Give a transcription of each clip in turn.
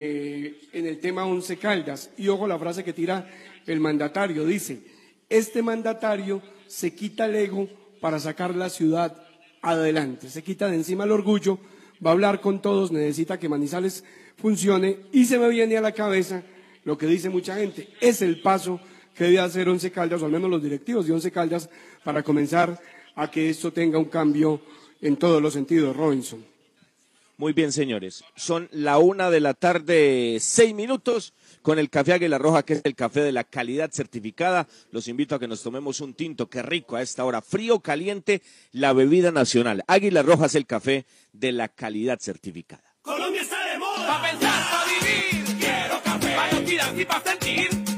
eh, en el tema Once Caldas. Y ojo la frase que tira el mandatario, dice, este mandatario se quita el ego para sacar la ciudad adelante, se quita de encima el orgullo, va a hablar con todos, necesita que Manizales funcione y se me viene a la cabeza lo que dice mucha gente, es el paso que debe hacer Once Caldas, o al menos los directivos de Once Caldas, para comenzar a que esto tenga un cambio en todos los sentidos, Robinson. Muy bien, señores. Son la una de la tarde, seis minutos, con el café Águila Roja, que es el café de la calidad certificada. Los invito a que nos tomemos un tinto, qué rico a esta hora, frío, caliente, la bebida nacional. Águila Roja es el café de la calidad certificada. Colombia está de moda. Pa' pensar, vivir. Quiero café. Pa' y pa' sentir.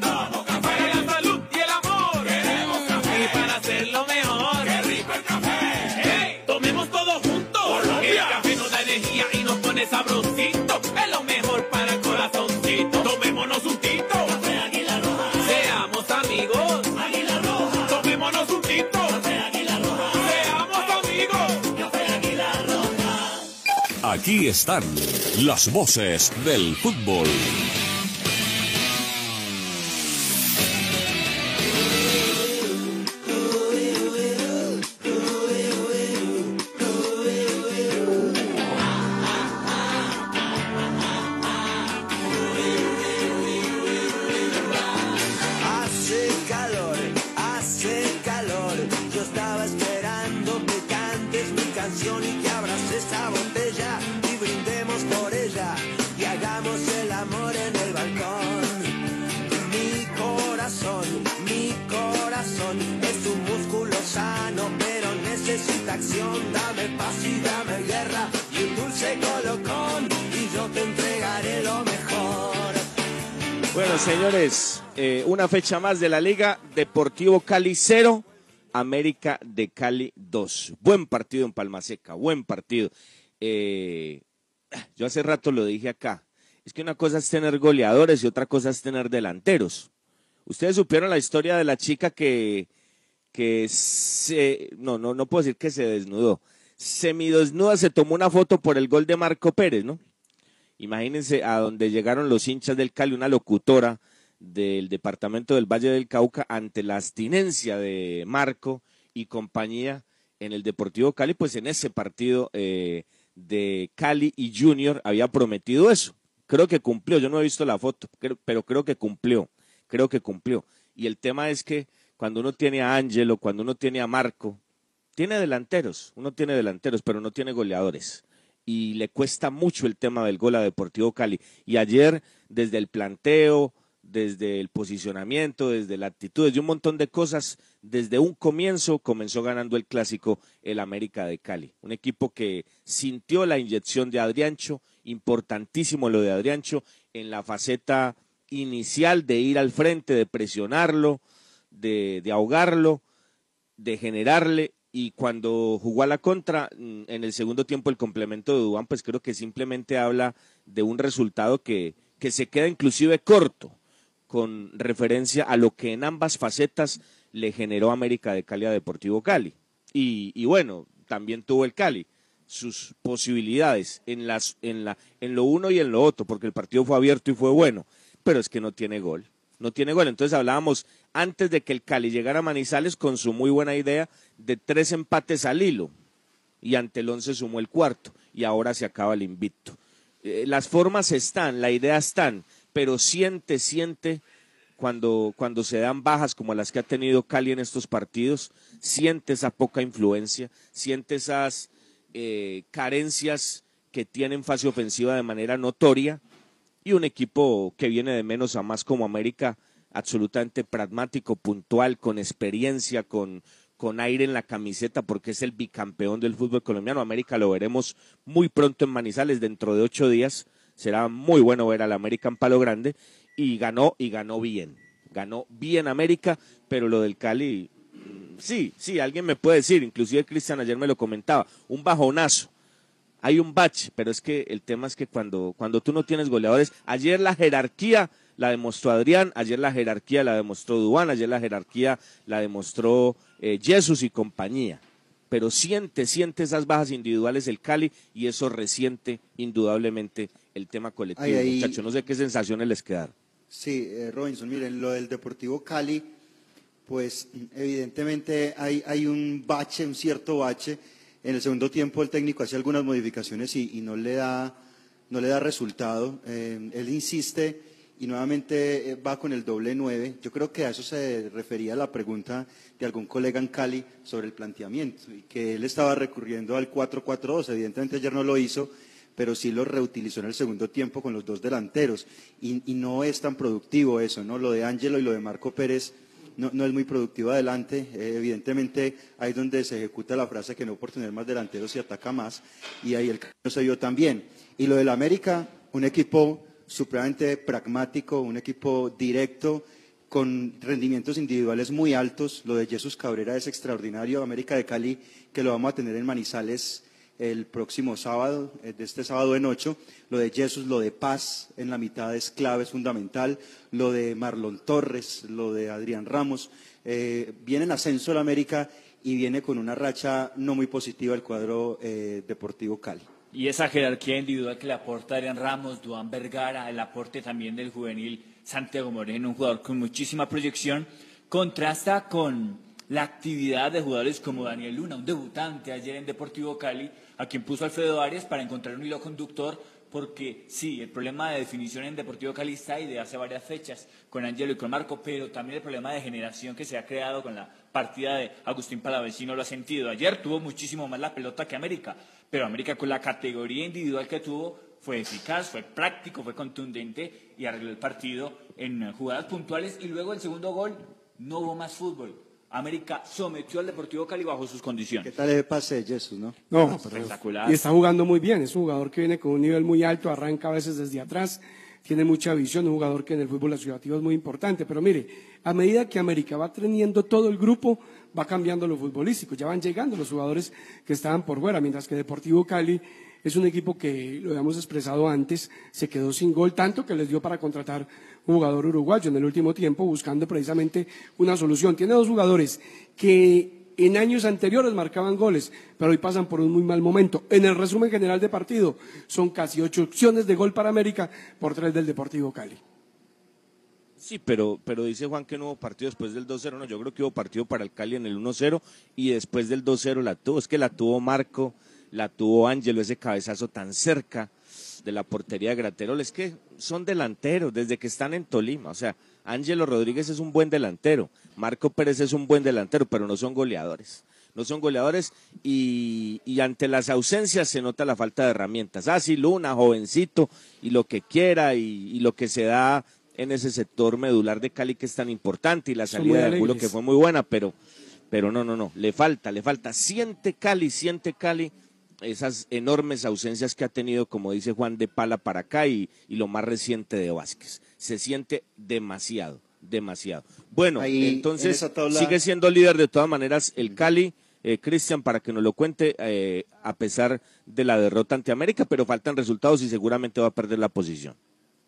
Aquí están las voces del fútbol. Mi canción y que abras esa botella y brindemos por ella y hagamos el amor en el balcón. Mi corazón, mi corazón es un músculo sano, pero necesita acción. Dame paz y dame guerra y un dulce colocón y yo te entregaré lo mejor. Bueno, señores, eh, una fecha más de la Liga Deportivo Cali 0, América de Cali 2. Buen partido en Palmaseca, buen partido. Eh, yo hace rato lo dije acá. Es que una cosa es tener goleadores y otra cosa es tener delanteros. Ustedes supieron la historia de la chica que, que se, no, no, no puedo decir que se desnudó. Semidesnuda se tomó una foto por el gol de Marco Pérez, ¿no? Imagínense a donde llegaron los hinchas del Cali, una locutora del departamento del Valle del Cauca ante la abstinencia de Marco y compañía en el Deportivo Cali, pues en ese partido eh, de Cali y Junior había prometido eso. Creo que cumplió, yo no he visto la foto, pero creo que cumplió, creo que cumplió. Y el tema es que cuando uno tiene a Ángelo, cuando uno tiene a Marco, tiene delanteros, uno tiene delanteros, pero no tiene goleadores. Y le cuesta mucho el tema del gol a Deportivo Cali. Y ayer, desde el planteo, desde el posicionamiento, desde la actitud, desde un montón de cosas, desde un comienzo comenzó ganando el clásico el América de Cali. Un equipo que sintió la inyección de Adriancho, importantísimo lo de Adriancho, en la faceta inicial de ir al frente, de presionarlo, de, ahogarlo, de generarle. Y cuando jugó a la contra mm, en el segundo tiempo el complemento de Dubán pues creo que simplemente habla de un resultado que, que se queda inclusive corto con referencia a lo que en ambas facetas le generó América de Cali a Deportivo Cali y, bueno también tuvo el Cali sus posibilidades en las en la en lo uno y en lo otro porque el partido fue abierto y fue bueno pero es que no tiene gol no tiene gol. Entonces hablábamos antes de que el Cali llegara a Manizales con su muy buena idea de tres empates al hilo. Y ante el once sumó el cuarto. Y ahora se acaba el invicto. Eh, las formas están, la idea están, pero siente, siente cuando, cuando se dan bajas como las que ha tenido Cali en estos partidos, siente esa poca influencia, siente esas eh, carencias que tiene en fase ofensiva de manera notoria y un equipo que viene de menos a más como América, absolutamente pragmático, puntual, con experiencia, con, con aire en la camiseta, porque es el bicampeón del fútbol colombiano. América lo veremos muy pronto en Manizales, dentro de ocho días. Será muy bueno ver al América en Palo Grande. Y ganó, y ganó bien. Ganó bien América, pero lo del Cali, mm, sí, sí, alguien me puede decir, inclusive Cristian ayer me lo comentaba, un bajonazo hay un bache, pero es que el tema es que cuando, cuando tú no tienes goleadores, ayer la jerarquía la demostró Adrián, ayer la jerarquía la demostró Dubán, ayer la jerarquía la demostró eh, Jesús y compañía. Pero siente, siente esas bajas individuales el Cali y eso resiente indudablemente el tema colectivo, Ay, ahí- muchachos. No sé qué sensaciones les quedaron. Sí, eh, Robinson, miren, lo del Deportivo Cali, pues evidentemente hay, hay un bache, un cierto bache. En el segundo tiempo el técnico hace algunas modificaciones y, y no, le da, no le da resultado. Eh, él insiste y nuevamente eh, va con el doble nueve. Yo creo que a eso se refería la pregunta de algún colega en Cali sobre el planteamiento y que él estaba recurriendo al 4-4-2. Evidentemente ayer no lo hizo, pero sí lo reutilizó en el segundo tiempo con los dos delanteros. Y, no es tan productivo eso, ¿no? Lo de Ángelo y lo de Marco Pérez no, no es muy productivo adelante. Eh, evidentemente ahí donde se ejecuta la frase que no por tener más delanteros se ataca más. Y ahí el no se vio tan bien. Y lo del América, un equipo supremamente pragmático, un equipo directo, con rendimientos individuales muy altos. Lo de Jesús Cabrera es extraordinario. América de Cali, que lo vamos a tener en Manizales el próximo sábado, eh, de este sábado en ocho. Lo de Jesús, lo de Paz en la mitad es clave, es fundamental. Lo de Marlon Torres, lo de Adrián Ramos. Eh, viene en ascenso el América y viene con una racha no muy positiva el cuadro eh, Deportivo Cali. Y esa jerarquía individual que le aporta Adrián Ramos, Duan Vergara, el aporte también del juvenil Santiago Moreno, un jugador con muchísima proyección, contrasta con la actividad de jugadores como Daniel Luna, un debutante ayer en Deportivo Cali, a quien puso Alfredo Arias para encontrar un hilo conductor, porque sí, el problema de definición en Deportivo Cali está ahí de hace varias fechas con Angelo y con Marco, pero también el problema de generación que se ha creado con la partida de Agustín Palavecino lo ha sentido. Ayer tuvo muchísimo más la pelota que América, pero América con la categoría individual que tuvo fue eficaz, fue práctico, fue contundente y arregló el partido en jugadas puntuales y luego el segundo gol no hubo más fútbol. América sometió al Deportivo Cali bajo sus ¿Qué condiciones. tal el pase de Jesús, no? Espectacular. y está jugando muy bien. Es un jugador que viene con un nivel muy alto, arranca a veces desde atrás, tiene mucha visión, un jugador que en el fútbol asociativo es muy importante. Pero mire, a medida que América va teniendo todo el grupo, va cambiando lo futbolístico. Ya van llegando los jugadores que estaban por fuera, mientras que Deportivo Cali es un equipo que, lo habíamos expresado antes, se quedó sin gol, tanto que les dio para contratar un jugador uruguayo en el último tiempo, buscando precisamente una solución. Tiene dos jugadores que en años anteriores marcaban goles, pero hoy pasan por un muy mal momento. En el resumen general de partido, son casi ocho opciones de gol para América por tres del Deportivo Cali. Sí, pero, pero dice Juan que no hubo partido después del 2-0. No, yo creo que hubo partido para el Cali en el 1-0 y después del 2-0 la tuvo. Es que la tuvo Marco, la tuvo Ángelo, ese cabezazo tan cerca de la portería de Graterol. Es que son delanteros desde que están en Tolima. O sea, Ángelo Rodríguez es un buen delantero, Marco Pérez es un buen delantero, pero no son goleadores. No son goleadores y, y ante las ausencias se nota la falta de herramientas. Ah, sí, Luna, jovencito y lo que quiera y, y lo que se da en ese sector medular de Cali que es tan importante y la salida de Angulo que fue muy buena, pero, pero no, no, no, le falta, le falta. Siente Cali, siente Cali esas enormes ausencias que ha tenido, como dice Juan de Pala para acá y, y lo más reciente de Vázquez. Se siente demasiado, demasiado. Bueno, Ahí, en entonces tabla- sigue siendo líder de todas maneras el Cali. Eh, Cristian, para que nos lo cuente, eh, a pesar de la derrota ante América, pero faltan resultados y seguramente va a perder la posición.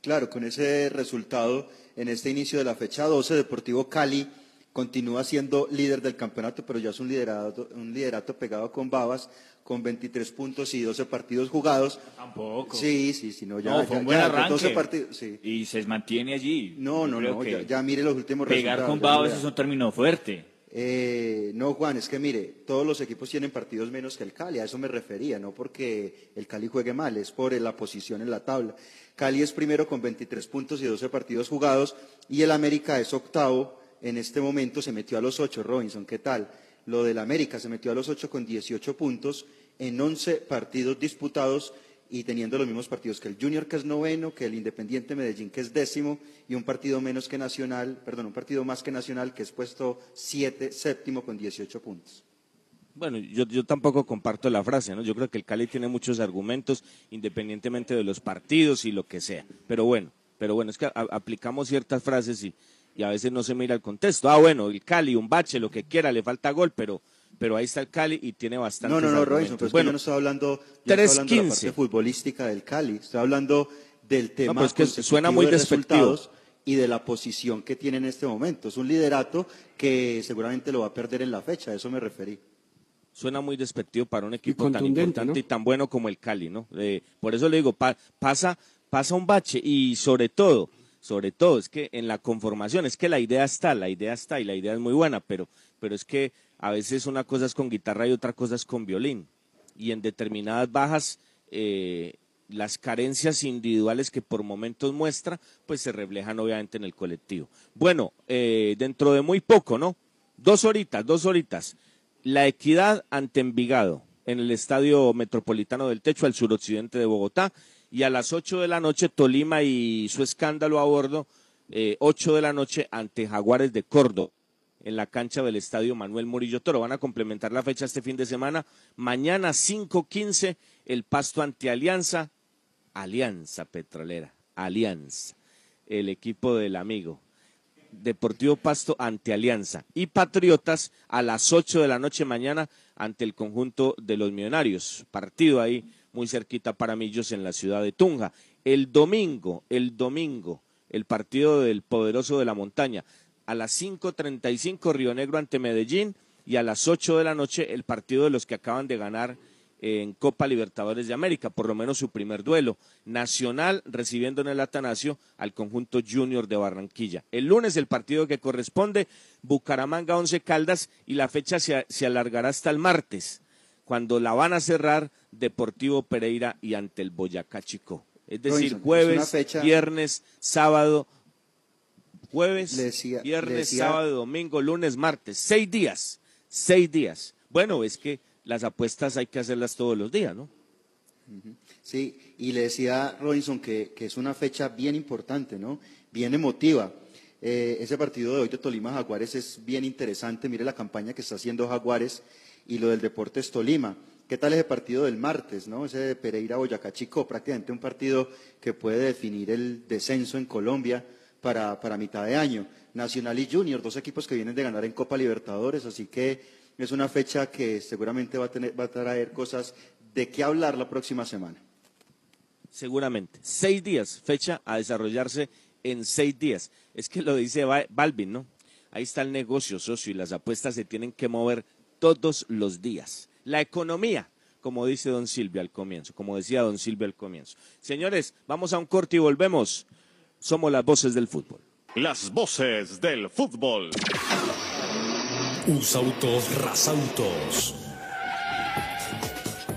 Claro, con ese resultado en este inicio de la fecha 12, Deportivo Cali continúa siendo líder del campeonato, pero ya es un liderato, un liderato pegado con babas, con 23 puntos y 12 partidos jugados. Tampoco. Sí, sí, sí, no, ya, no, fue un buen ya, arranque. 12 partidos, sí. Y se mantiene allí. No, no, no, ya, ya mire los últimos Pegar resultados. con ya Babas mira. es un término fuerte. Eh, no, Juan, es que mire, todos los equipos tienen partidos menos que el Cali, a eso me refería, no porque el Cali juegue mal, es por la posición en la tabla. Cali es primero con 23 puntos y 12 partidos jugados y el América es octavo, en este momento se metió a los 8, Robinson, ¿qué tal? Lo del América se metió a los 8 con 18 puntos en 11 partidos disputados y teniendo los mismos partidos que el Junior, que es noveno, que el Independiente Medellín, que es décimo, y un partido menos que Nacional, perdón, un partido más que Nacional, que es puesto siete, séptimo con 18 puntos. Bueno, yo, yo tampoco comparto la frase, ¿no? Yo creo que el Cali tiene muchos argumentos, independientemente de los partidos y lo que sea. Pero bueno, pero bueno, es que aplicamos ciertas frases y, y a veces no se mira el contexto. Ah, bueno, el Cali, un bache, lo que quiera, le falta gol, pero, pero ahí está el Cali y tiene bastante. No, no, no, Robinson, pero es que yo no estoy hablando, yo no estoy hablando de la 3-15. parte futbolística del Cali, estoy hablando del tema pero es que consecutivo suena muy de despectivo. resultados y de la posición que tiene en este momento. Es un liderato que seguramente lo va a perder en la fecha, a eso me referí. Suena muy despectivo para un equipo tan importante ¿no? y tan bueno como el Cali, ¿no? Eh, por eso le digo, pa- pasa pasa un bache y sobre todo, sobre todo, es que en la conformación, es que la idea está, la idea está y la idea es muy buena, pero, pero es que a veces una cosa es con guitarra y otra cosa es con violín. Y en determinadas bajas, eh, las carencias individuales que por momentos muestra, pues se reflejan obviamente en el colectivo. Bueno, eh, dentro de muy poco, ¿no? Dos horitas, dos horitas. La equidad ante Envigado en el Estadio Metropolitano del Techo al suroccidente de Bogotá y a las ocho de la noche Tolima y su escándalo a bordo, eh, ocho de la noche ante Jaguares de Córdoba en la cancha del Estadio Manuel Murillo Toro. Van a complementar la fecha este fin de semana. Mañana 5.15 el pasto ante Alianza, Alianza Petrolera, Alianza, el equipo del amigo. Deportivo Pasto ante Alianza y Patriotas a las 8 de la noche mañana ante el conjunto de los Millonarios. Partido ahí muy cerquita para Millos en la ciudad de Tunja. El domingo, el domingo, el partido del poderoso de la montaña. A las 5.35 Río Negro ante Medellín y a las 8 de la noche el partido de los que acaban de ganar en Copa Libertadores de América, por lo menos su primer duelo. Nacional recibiendo en el Atanasio al conjunto Junior de Barranquilla. El lunes el partido que corresponde, Bucaramanga Once Caldas y la fecha se, se alargará hasta el martes, cuando la van a cerrar Deportivo Pereira y ante el Boyacá Chico. Es decir, Robinson, jueves, fecha- viernes, sábado, jueves, decía- viernes, decía- sábado, domingo, lunes, martes. Seis días, seis días. Bueno, es que las apuestas hay que hacerlas todos los días, ¿no? Sí, y le decía Robinson que, que es una fecha bien importante, ¿no? Bien emotiva. Eh, ese partido de hoy de Tolima Jaguares es bien interesante. Mire la campaña que está haciendo Jaguares y lo del Deportes Tolima. ¿Qué tal ese partido del martes, no? Ese de Pereira Boyacá Chico, prácticamente un partido que puede definir el descenso en Colombia para, para mitad de año. Nacional y Junior, dos equipos que vienen de ganar en Copa Libertadores, así que es una fecha que seguramente va a, tener, va a traer cosas de qué hablar la próxima semana. Seguramente. Seis días, fecha a desarrollarse en seis días. Es que lo dice Ba- Balvin, ¿no? Ahí está el negocio, socio, y las apuestas se tienen que mover todos los días. La economía, como dice don Silvio al comienzo, como decía don Silvio al comienzo. Señores, vamos a un corte y volvemos. Somos las voces del fútbol. Las voces del fútbol. Usautos Rasautos.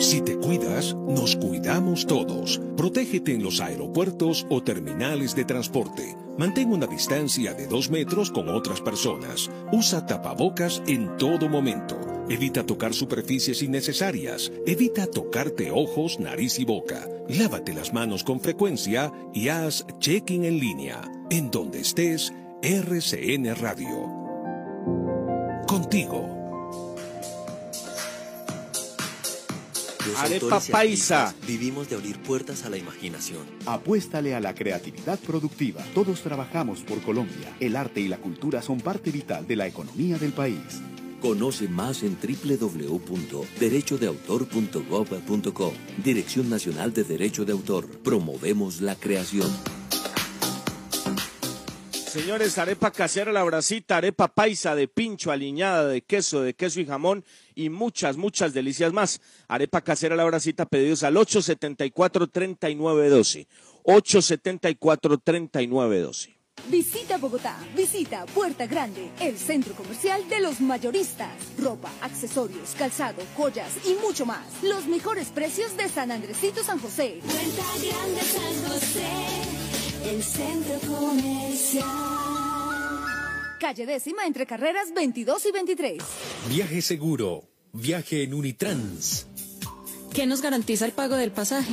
Si te cuidas, nos cuidamos todos. Protégete en los aeropuertos o terminales de transporte. Mantén una distancia de dos metros con otras personas. Usa tapabocas en todo momento. Evita tocar superficies innecesarias. Evita tocarte ojos, nariz y boca. Lávate las manos con frecuencia y haz check-in en línea. En donde estés, RCN Radio. Contigo. Los Arepa paisa. Vivimos de abrir puertas a la imaginación. Apuéstale a la creatividad productiva. Todos trabajamos por Colombia. El arte y la cultura son parte vital de la economía del país. Conoce más en www.derechodeautor.gov.co. Dirección Nacional de Derecho de Autor. Promovemos la creación. Señores, arepa casera, la bracita, arepa paisa de pincho, aliñada de queso, de queso y jamón y muchas, muchas delicias más. Arepa casera, la bracita, pedidos al 874-3912. 874-3912. Visita Bogotá, visita Puerta Grande, el centro comercial de los mayoristas. Ropa, accesorios, calzado, joyas y mucho más. Los mejores precios de San Andresito San José. Puerta Grande San José, el centro comercial. Calle décima entre carreras 22 y 23. Viaje seguro. Viaje en Unitrans. ¿Qué nos garantiza el pago del pasaje?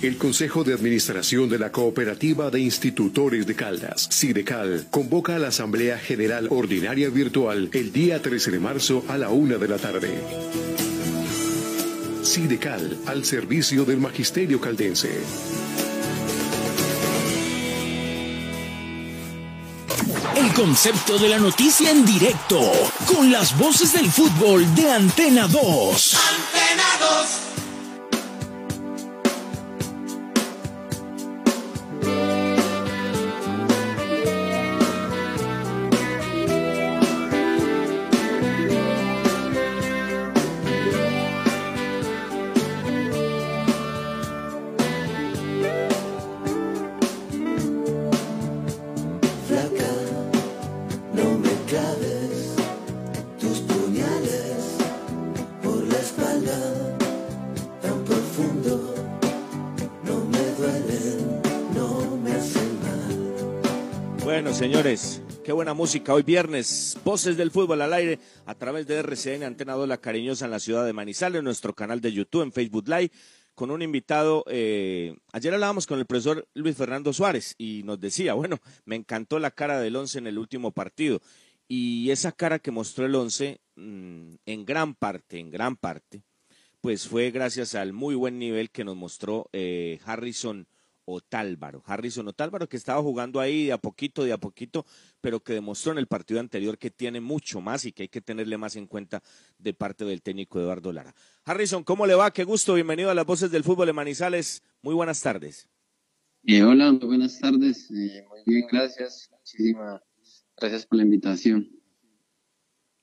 El Consejo de Administración de la Cooperativa de Institutores de Caldas, Sidecal, convoca a la Asamblea General Ordinaria Virtual el día 13 de marzo a la una de la tarde. Sidecal, al servicio del Magisterio Caldense. El concepto de la noticia en directo, con las voces del fútbol de Antena 2. Antena 2. Señores, qué buena música. Hoy viernes, Voces del Fútbol al aire a través de RCN Antena 2 La Cariñosa en la ciudad de Manizales, en nuestro canal de YouTube, en Facebook Live, con un invitado. eh, ayer hablábamos con el profesor Luis Fernando Suárez y nos decía, bueno, me encantó la cara del once en el último partido. Y esa cara que mostró el once, mm, en gran parte, en gran parte, pues fue gracias al muy buen nivel que nos mostró eh, Harrison Otálvaro. Harrison Otálvaro que estaba jugando ahí de a poquito, de a poquito, pero que demostró en el partido anterior que tiene mucho más y que hay que tenerle más en cuenta de parte del técnico Eduardo Lara. Harrison, ¿cómo le va? Qué gusto, bienvenido a las voces del fútbol de Manizales. Muy buenas tardes. Eh, hola, muy buenas tardes. Eh, muy bien, gracias. Muchísimas gracias por la invitación.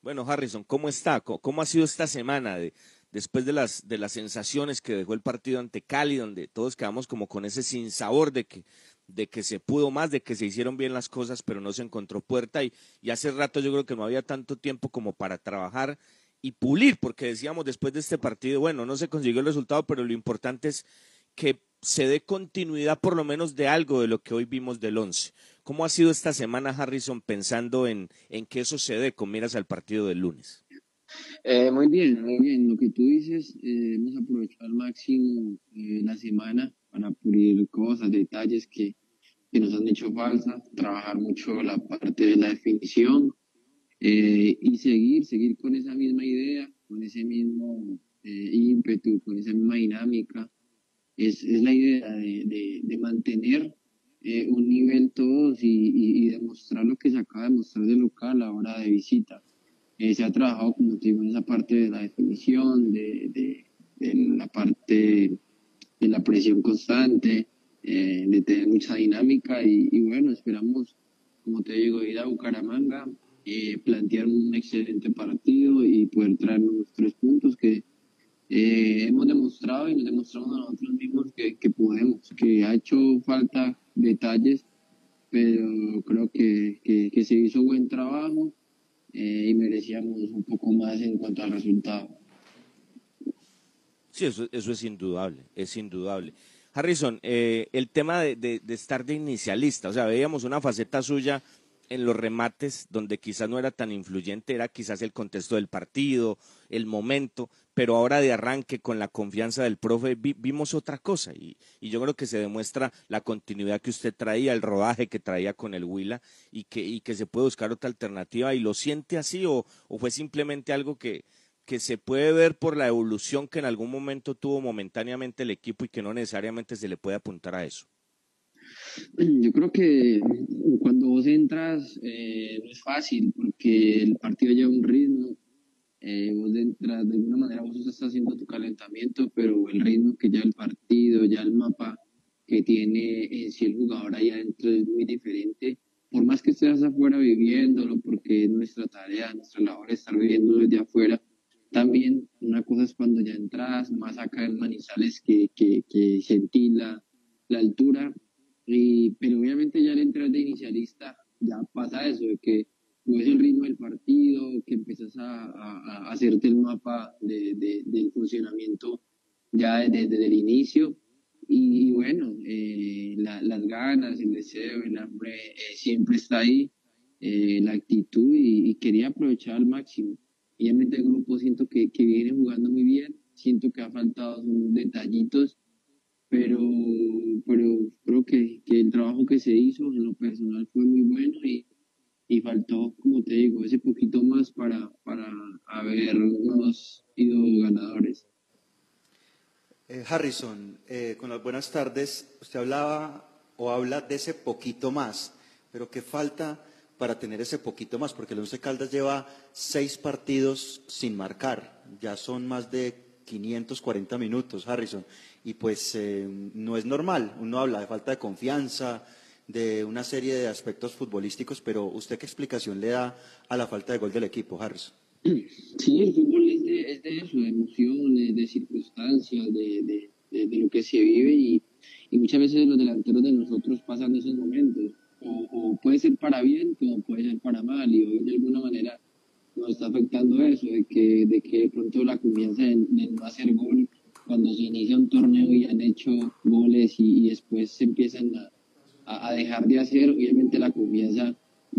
Bueno, Harrison, ¿cómo está? ¿Cómo, ha sido esta semana de, después de las, de las sensaciones que dejó el partido ante Cali, donde todos quedamos como con ese sinsabor de que, de que se pudo más, de que se hicieron bien las cosas, pero no se encontró puerta y, hace rato yo creo que no había tanto tiempo como para trabajar y pulir, porque decíamos después de este partido, bueno, no se consiguió el resultado, pero lo importante es que se dé continuidad por lo menos de algo de lo que hoy vimos del once. ¿Cómo ha sido esta semana, Harrison, pensando en, en que eso se dé con miras al partido del lunes? Eh, muy bien, muy bien. Lo que tú dices, eh, hemos aprovechado al máximo eh, la semana para pulir cosas, detalles que, que nos han hecho falta, trabajar mucho la parte de la definición eh, y seguir, seguir con esa misma idea, con ese mismo ímpetu, con esa misma dinámica. Es, es la idea de, de, de mantener un nivel todos y, y, y demostrar lo que se acaba de mostrar de local ahora de visita. Eh, se ha trabajado, como te digo, en esa parte de la definición, de, de, la parte de la presión constante, eh, de tener mucha dinámica y, bueno, esperamos, como te digo, ir a Bucaramanga, eh, plantear un excelente partido y poder traer los tres puntos que hemos demostrado y nos demostramos a nosotros mismos que, podemos, que ha hecho falta detalles, pero creo que se hizo buen trabajo eh, y merecíamos un poco más en cuanto al resultado. Sí, eso, eso es indudable, es indudable. Harrison, eh, el tema de, de, de, estar de inicialista, o sea, veíamos una faceta suya en los remates donde quizás no era tan influyente, era quizás el contexto del partido, el momento, pero ahora de arranque con la confianza del profe vi, vimos otra cosa y, yo creo que se demuestra la continuidad que usted traía, el rodaje que traía con el Huila y que, y que se puede buscar otra alternativa y lo siente así o, o fue simplemente algo que, que se puede ver por la evolución que en algún momento tuvo momentáneamente el equipo y que no necesariamente se le puede apuntar a eso. Yo creo que cuando vos entras eh, no es fácil porque el partido lleva un ritmo, eh, vos de, de alguna manera vos estás haciendo tu calentamiento, pero el ritmo que ya el partido, ya el mapa que tiene en sí el jugador ahí adentro es muy diferente. Por más que estés afuera viviéndolo, porque es nuestra tarea, nuestra labor estar viviendo desde afuera, también una cosa es cuando ya entras más acá en Manizales que, que, que sentí la, la altura, y, pero obviamente ya al entrar de inicialista ya pasa eso, de que ves el ritmo del partido, que empiezas a, a- a hacerte el mapa de, de- del funcionamiento ya desde, desde el inicio. Y, bueno, eh, la- las ganas, el deseo, el hambre eh, siempre está ahí, eh, la actitud y, y quería aprovechar al máximo. Obviamente el grupo siento que, que viene jugando muy bien, siento que ha faltado son detallitos, pero, pero creo que, que el trabajo que se hizo en lo personal fue muy bueno y, y faltó, como te digo, ese poquito más para, para habernos ido ganadores. Eh, Harrison, eh, con las buenas tardes, usted hablaba o habla de ese poquito más, pero ¿qué falta para tener ese poquito más? Porque el Once Caldas lleva seis partidos sin marcar, ya son más de 540 minutos, Harrison, y pues eh, no es normal, uno habla de falta de confianza, de una serie de aspectos futbolísticos, pero ¿usted qué explicación le da a la falta de gol del equipo, Harrison? Sí, el fútbol es de, es de eso, de emociones, de circunstancias, de, de, de, lo que se vive y, y muchas veces los delanteros de nosotros pasan esos momentos. O, o puede ser para bien como puede ser para mal y hoy de alguna manera nos está afectando eso, de que de, que pronto la confianza de no hacer gol cuando se inicia un torneo y han hecho goles y, y después se empiezan a, a, a dejar de hacer, obviamente la confianza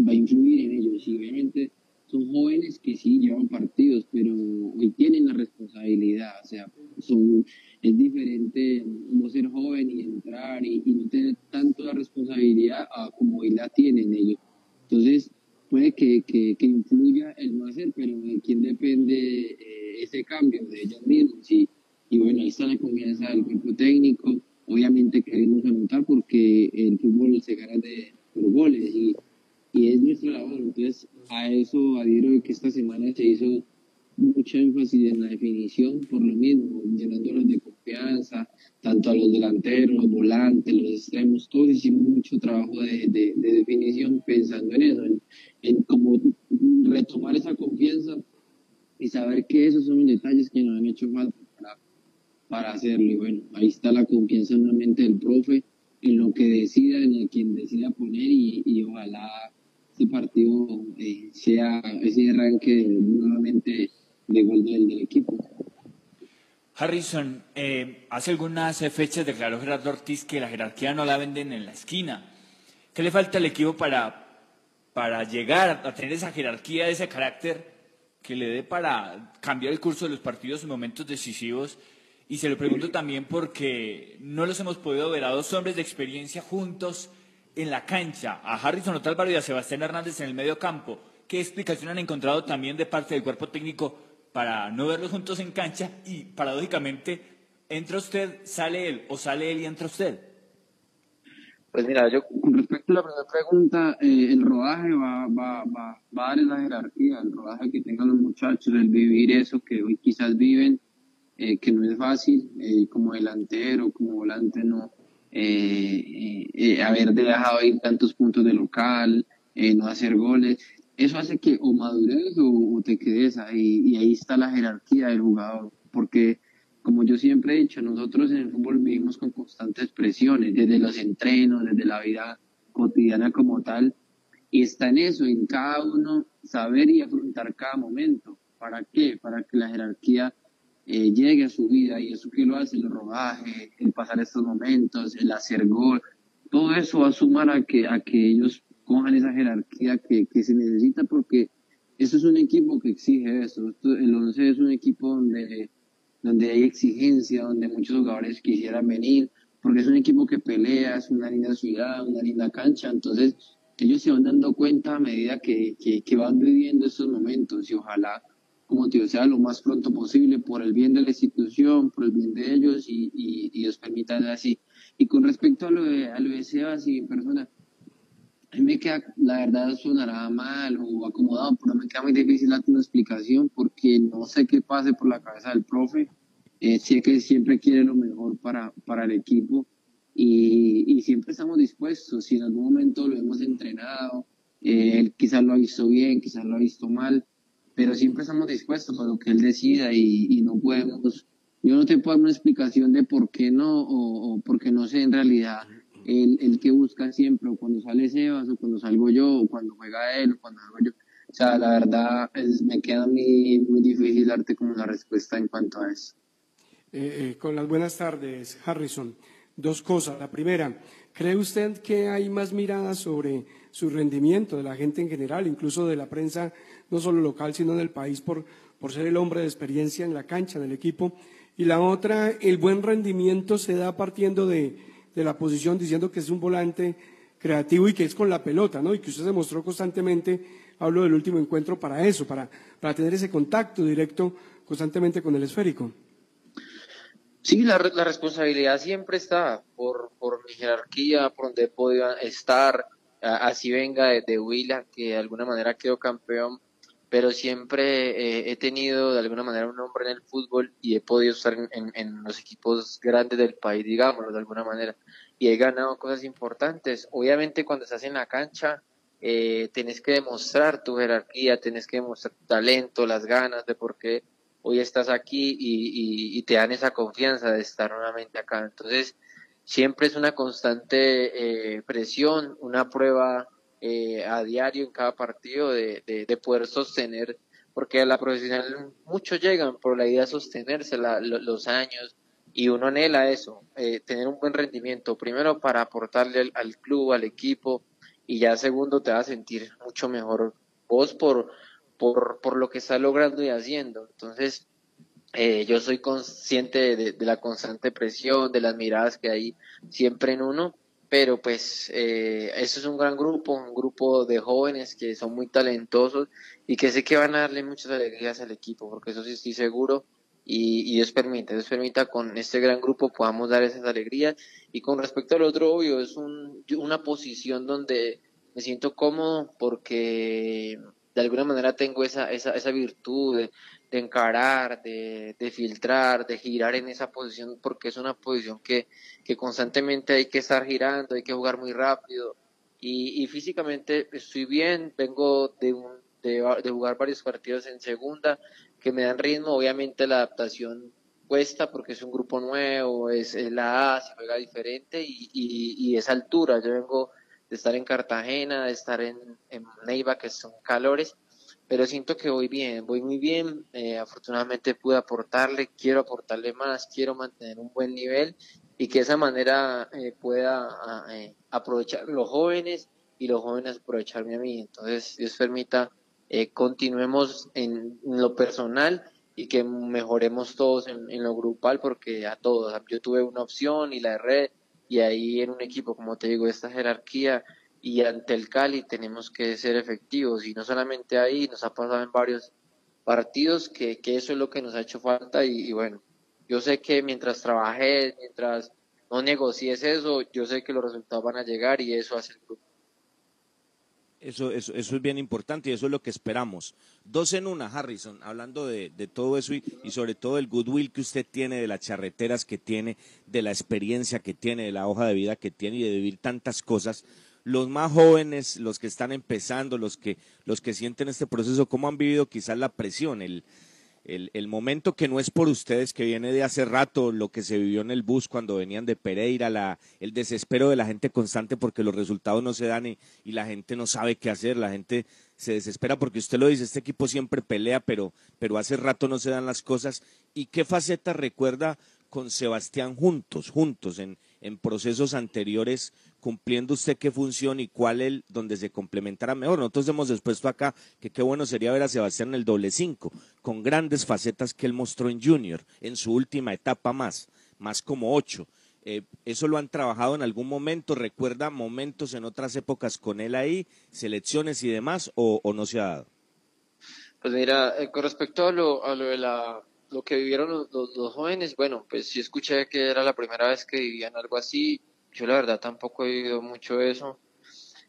va a influir en ellos y obviamente son jóvenes que sí llevan partidos, pero hoy tienen la responsabilidad, o sea, son, es diferente no ser joven y entrar y, y no tener tanto la responsabilidad a como hoy la tienen ellos. Entonces, puede que, que, que influya el no hacer, pero de quién depende eh, ese cambio, de ellos mismos. Y, y bueno, ahí está la confianza del cuerpo técnico. Obviamente queremos anotar porque el fútbol se gana de, por goles y, y es nuestra labor. Entonces, a eso adhiero que esta semana se hizo mucha énfasis en la definición, por lo mismo, llenándolos de confianza, tanto a los delanteros, los volantes, los extremos, todos hicimos mucho trabajo de, de, de definición pensando en eso, en, en cómo retomar esa confianza y saber que esos son los detalles que nos han hecho falta para, hacerlo. Y bueno, ahí está la confianza en la mente del profe, en lo que decida, en quien decida poner y, y ojalá este partido eh, sea ese arranque nuevamente de gol del, del equipo. Harrison, eh, hace algunas fechas declaró Gerardo Ortiz que la jerarquía no la venden en la esquina. ¿Qué le falta al equipo para, para llegar a tener esa jerarquía, ese carácter que le dé para cambiar el curso de los partidos en momentos decisivos? Y se lo pregunto también porque no los hemos podido ver a dos hombres de experiencia juntos en la cancha, a Harrison Otálvaro y a Sebastián Hernández en el medio campo. ¿Qué explicación han encontrado también de parte del cuerpo técnico para no verlos juntos en cancha y paradójicamente entra usted, sale él o sale él y entra usted? Pues mira, yo con respecto a la primera pregunta, eh, el rodaje va, va, va, va a dar esa jerarquía, el rodaje que tengan los muchachos, el vivir eso que hoy quizás viven, eh, que no es fácil, eh, como delantero, como volante, no, eh, haber dejado ir tantos puntos de local, no hacer goles, eso hace que o madures o, o te quedes ahí, y ahí está la jerarquía del jugador, porque como yo siempre he dicho, nosotros en el fútbol vivimos con constantes presiones, desde los entrenos, desde la vida cotidiana como tal, y está en eso, en cada uno saber y afrontar cada momento. ¿Para qué? Para que la jerarquía eh, llegue a su vida y eso que lo hace, el rodaje, el pasar estos momentos, el hacer gol, todo eso va a sumar a que, a que ellos cojan esa jerarquía que, que se necesita porque eso es un equipo que exige eso. Esto- el 11 es un equipo donde, donde hay exigencia, donde muchos jugadores quisieran venir, porque es un equipo que pelea, es una linda ciudad, una linda cancha, entonces ellos se van dando cuenta a medida que, que, que van viviendo estos momentos y ojalá, como te sea lo más pronto posible por el bien de la institución, por el bien de ellos y, y, y Dios permita así. Y con respecto a lo de, a lo de Sebas y mi persona, A mí me queda, la verdad sonará mal o acomodado, pero me queda muy difícil darte una explicación porque no sé qué pase por la cabeza del profe. Eh, sé que siempre quiere lo mejor para, para el equipo y, y siempre estamos dispuestos. Si en algún momento lo hemos entrenado, eh, él quizás lo ha visto bien, quizás lo ha visto mal, pero siempre estamos dispuestos para lo que él decida y, y no podemos, yo no te puedo dar una explicación de por qué no o, o porque no sé en realidad el, el que busca siempre, o cuando sale Sebas, o cuando salgo yo, o cuando juega él, o cuando salgo yo. O sea, la verdad es, me queda a mí muy difícil darte como una respuesta en cuanto a eso. Eh, eh, con las buenas tardes, Harrison. Dos cosas. La primera, ¿cree usted que hay más miradas sobre su rendimiento de la gente en general, incluso de la prensa, no solo local, sino del país, por, por ser el hombre de experiencia en la cancha, en el equipo? Y la otra, el buen rendimiento se da partiendo de, de la posición, diciendo que es un volante creativo y que es con la pelota, ¿no? Y que usted se mostró constantemente, hablo del último encuentro, para eso, para, para tener ese contacto directo constantemente con el esférico. Sí, la, la responsabilidad siempre está por, por mi jerarquía, por donde he podido estar, así venga de, de Huila, que de alguna manera quedó campeón, pero siempre eh, he tenido de alguna manera un nombre en el fútbol y he podido estar en, en- los equipos grandes del país, digámoslo de alguna manera, y he ganado cosas importantes. Obviamente cuando estás en la cancha, eh, tienes que demostrar tu jerarquía, tienes que demostrar tu talento, las ganas de por qué hoy estás aquí y, y- y te dan esa confianza de estar nuevamente acá. Entonces, siempre es una constante eh, presión, una prueba eh, a diario en cada partido de, de, de poder sostener, porque a la profesional muchos llegan, pero la idea es sostenerse los años y uno anhela eso, eh, tener un buen rendimiento, primero para aportarle al, club, al equipo, y ya segundo te va a sentir mucho mejor vos por, por, por lo que estás logrando y haciendo. Entonces, eh, yo soy consciente de, de la constante presión, de las miradas que hay siempre en uno, pero pues eh, eso es un gran grupo, un grupo de jóvenes que son muy talentosos y que sé que van a darle muchas alegrías al equipo, porque eso sí estoy seguro y, y Dios permite, Dios permita con este gran grupo podamos dar esas alegrías. Y con respecto al otro, obvio, es un, una posición donde me siento cómodo porque de alguna manera tengo esa, esa, esa virtud de, de encarar, de, de filtrar, de girar en esa posición, porque es una posición que, que constantemente hay que estar girando, hay que jugar muy rápido. Y, y físicamente estoy bien, vengo de, de, jugar varios partidos en segunda que me dan ritmo, obviamente la adaptación cuesta porque es un grupo nuevo, es, es la A, se juega diferente y, y, es altura. Yo vengo de estar en Cartagena, de estar en Neiva, que son calores, pero siento que voy bien, voy muy bien, eh, afortunadamente pude aportarle, quiero aportarle más, quiero mantener un buen nivel y que de esa manera eh, pueda a- eh, aprovechar los jóvenes y los jóvenes aprovecharme a mí. Entonces, Dios permita, eh, continuemos en, lo personal y que mejoremos todos en, en lo grupal porque a todos, yo tuve una opción y la erré y ahí en un equipo, como te digo, esta jerarquía y ante el Cali tenemos que ser efectivos y no solamente ahí, nos ha pasado en varios partidos que, que eso es lo que nos ha hecho falta y, bueno, yo sé que mientras trabajé, mientras no negocies eso, yo sé que los resultados van a llegar y eso hace el grupo. Eso, eso, es bien importante y eso es lo que esperamos. Dos en una, Harrison, hablando de, de todo eso y sobre todo el goodwill que usted tiene, de las charreteras que tiene, de la experiencia que tiene, de la hoja de vida que tiene y de vivir tantas cosas. Los más jóvenes, los que están empezando, los que, los que sienten este proceso, ¿cómo han vivido quizás la presión, el, el, momento que no es por ustedes, que viene de hace rato, lo que se vivió en el bus cuando venían de Pereira, la, el desespero de la gente constante porque los resultados no se dan y, y la gente no sabe qué hacer, la gente se desespera porque usted lo dice, este equipo siempre pelea, pero, pero hace rato no se dan las cosas. ¿Y qué faceta recuerda con Sebastián juntos, juntos, en, en procesos anteriores, cumpliendo usted qué función y cuál el donde se complementara mejor? Nosotros hemos expuesto acá que qué bueno sería ver a Sebastián en el doble cinco, con grandes facetas que él mostró en Junior, en su última etapa más, más como ocho. Eh, ¿Eso lo han trabajado en algún momento? ¿Recuerda momentos en otras épocas con él ahí, selecciones y demás, o, o no se ha dado? Pues mira, eh, con respecto a lo, a lo de la, lo que vivieron los, los- los jóvenes, bueno, pues sí escuché que era la primera vez que vivían algo así. Yo la verdad tampoco he vivido mucho eso.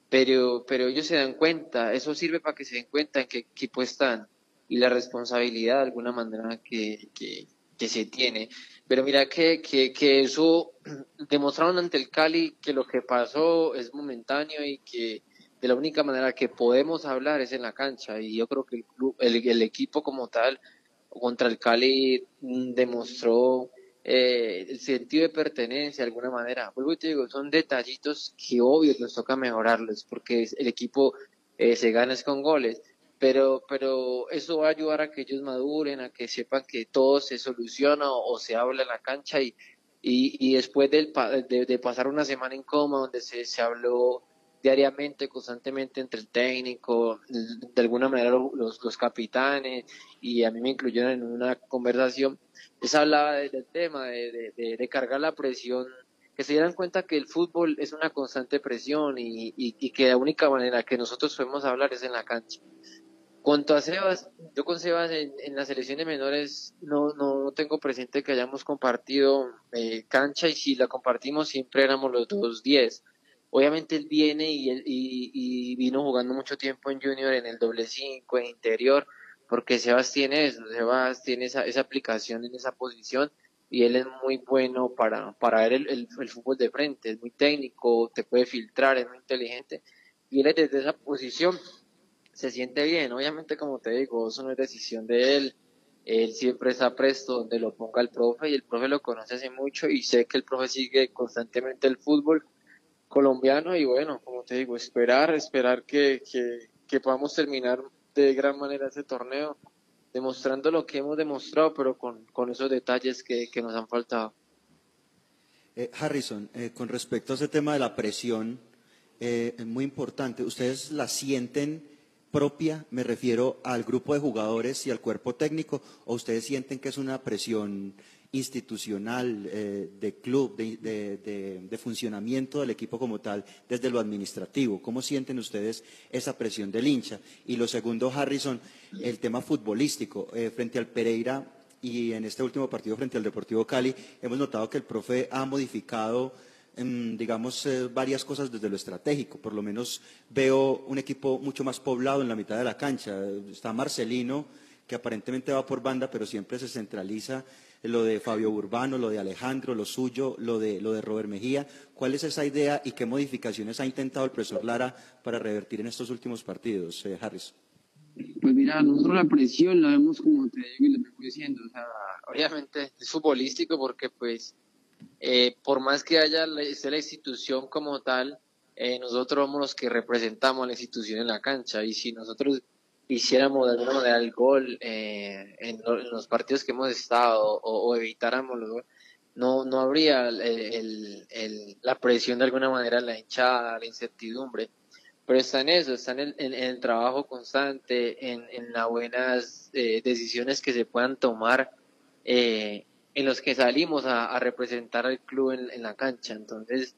pero, pero ellos se dan cuenta, eso sirve para que se den cuenta en qué equipo están y la responsabilidad de alguna manera que, que, que se tiene. Pero mira que, que, que eso demostraron ante el Cali que lo que pasó es momentáneo y que de la única manera que podemos hablar es en la cancha y yo creo que el club, el, el equipo como tal contra el Cali demostró eh, el sentido de pertenencia de alguna manera. Vuelvo y te digo, son detallitos que obvio nos toca mejorarlos porque el equipo eh, se gana es con goles, pero, pero eso va a ayudar a que ellos maduren, a que sepan que todo se soluciona o, o se habla en la cancha y, y, y después del, de, de pasar una semana en coma donde se, se habló diariamente, constantemente entre el técnico, de alguna manera lo- los, los capitanes y a mí me incluyeron en una conversación, les hablaba de- del tema de, de, cargar la presión, que se dieran cuenta que el fútbol es una constante presión y, y, que la única manera que nosotros podemos hablar es en la cancha. Cuanto a Sebas, yo con Sebas en, en las selecciones menores no, no, no tengo presente que hayamos compartido eh, cancha y si la compartimos siempre éramos los dos 10. Obviamente él viene y, y, y vino jugando mucho tiempo en junior en el doble 5, en interior, porque Sebas tiene eso, Sebas tiene esa, esa aplicación en esa posición y él es muy bueno para, ver el, el, el fútbol de frente, es muy técnico, te puede filtrar, es muy inteligente y él desde esa posición se siente bien. Obviamente, como te digo, eso no es decisión de él. Él siempre está presto donde lo ponga el profe y el profe lo conoce hace mucho y sé que el profe sigue constantemente el fútbol colombiano y bueno, como te digo, esperar, esperar que, que, que podamos terminar de gran manera este torneo, demostrando lo que hemos demostrado, pero con, con esos detalles que, que nos han faltado. Eh, Harrison, eh, con respecto a ese tema de la presión, eh, es muy importante. ¿Ustedes la sienten propia? Me refiero al grupo de jugadores y al cuerpo técnico, o ustedes sienten que es una presión institucional, eh, de club, de, de- funcionamiento del equipo como tal, desde lo administrativo. ¿Cómo sienten ustedes esa presión del hincha? Y lo segundo, Harrison, el tema futbolístico. Eh, frente al Pereira y en este último partido frente al Deportivo Cali, hemos notado que el profe ha modificado digamos, eh, varias cosas desde lo estratégico. Por lo menos veo un equipo mucho más poblado en la mitad de la cancha. Está Marcelino, que aparentemente va por banda, pero siempre se centraliza lo de Fabio Urbano, lo de Alejandro, lo suyo, lo de, lo de Robert Mejía. ¿Cuál es esa idea y qué modificaciones ha intentado el profesor Lara para revertir en estos últimos partidos, eh, Harris? Pues mira, nosotros la presión la vemos como te digo y le estoy diciendo, o sea, obviamente es futbolístico porque pues eh, por más que haya la, esté la institución como tal, eh, nosotros somos los que representamos a la institución en la cancha y si nosotros hiciéramos de alguna manera el gol eh, en, lo- en los partidos que hemos estado o, evitáramos los no, no habría el- la presión de alguna manera la hinchada, la incertidumbre. Pero está en eso, está en el, en- en trabajo constante, en las buenas eh, decisiones que se puedan tomar eh, en los que salimos a, representar al club en, en la cancha. Entonces,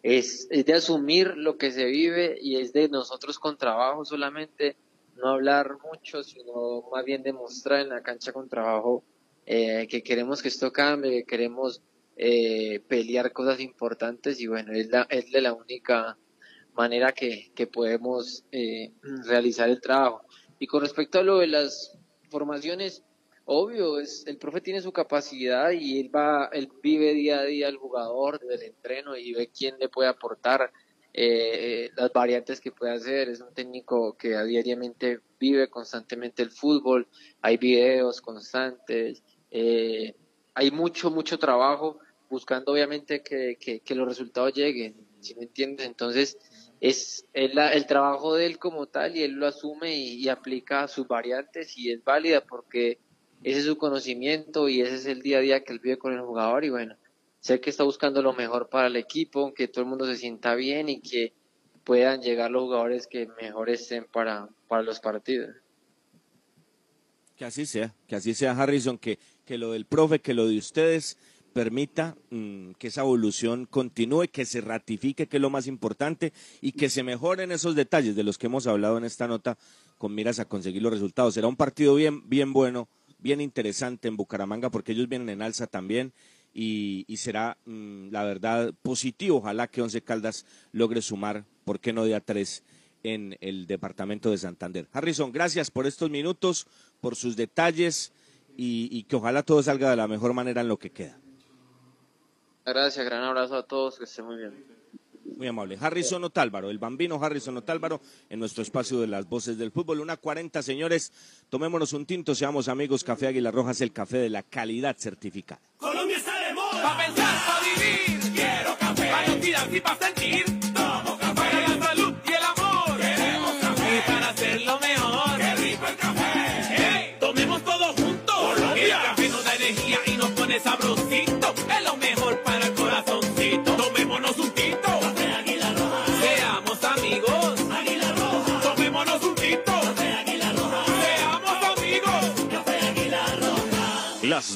es, es de asumir lo que se vive y es de nosotros con trabajo solamente, no hablar mucho, sino más bien demostrar en la cancha con trabajo eh, que queremos que esto cambie, que queremos eh, pelear cosas importantes y bueno, es, la, de la única manera que, que podemos eh, realizar el trabajo. Y con respecto a lo de las formaciones, obvio, es, el profe tiene su capacidad y él va, él vive día a día el jugador del entreno y ve quién le puede aportar eh, eh, las variantes que puede hacer. Es un técnico que diariamente vive constantemente el fútbol, hay videos constantes, eh, hay mucho, mucho trabajo buscando obviamente que, que, que los resultados lleguen, si me entiendes? Entonces, es el, el trabajo de él como tal y él lo asume y, y aplica sus variantes y es válida porque ese es su conocimiento y ese es el día a día que él vive con el jugador y bueno, sé que está buscando lo mejor para el equipo, que todo el mundo se sienta bien y que puedan llegar los jugadores que mejor estén para, para los partidos. Que así sea, que así sea Harrison, que, que lo del profe, que lo de ustedes permita mm, que esa evolución continúe, que se ratifique, que es lo más importante, y que se mejoren esos detalles de los que hemos hablado en esta nota con miras a conseguir los resultados. Será un partido bien, bien bueno, bien interesante en Bucaramanga, porque ellos vienen en alza también, y, será, mm, la verdad, positivo. Ojalá que Once Caldas logre sumar por qué no de a tres en el departamento de Santander. Harrison, gracias por estos minutos, por sus detalles y, y que ojalá todo salga de la mejor manera en lo que queda. Gracias, gran abrazo a todos, que estén muy bien. Muy amable. Harrison Otálvaro, el bambino Harrison Otálvaro, en nuestro espacio de las voces del fútbol. Una 40, señores. Tomémonos un tinto, seamos amigos. Café Águila Rojas, el café de la calidad certificada. Colombia está de moda. Pa' pensar, pa' vivir. Quiero café.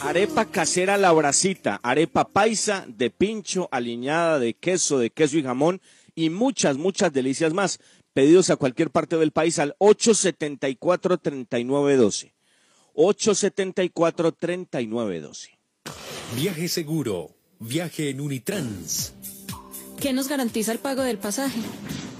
Arepa casera La Bracita, arepa paisa de pincho, aliñada de queso, de queso y jamón y muchas, muchas delicias más. Pedidos a cualquier parte del país al 874-3912. 874-3912. Viaje seguro. Viaje en Unitrans. ¿Qué nos garantiza el pago del pasaje?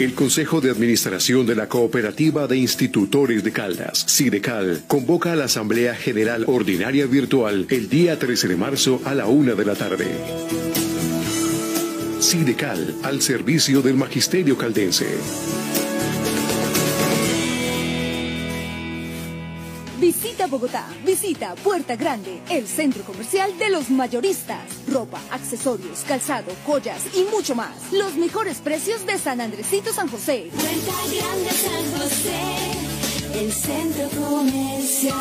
El Consejo de Administración de la Cooperativa de Institutores de Caldas, SIDECAL, convoca a la Asamblea General Ordinaria Virtual el día 13 de marzo a la una de la tarde. SIDECAL, al servicio del Magisterio Caldense. Bogotá, visita Puerta Grande, el centro comercial de los mayoristas. Ropa, accesorios, calzado, joyas y mucho más. Los mejores precios de San Andresito San José. Puerta Grande San José, el centro comercial.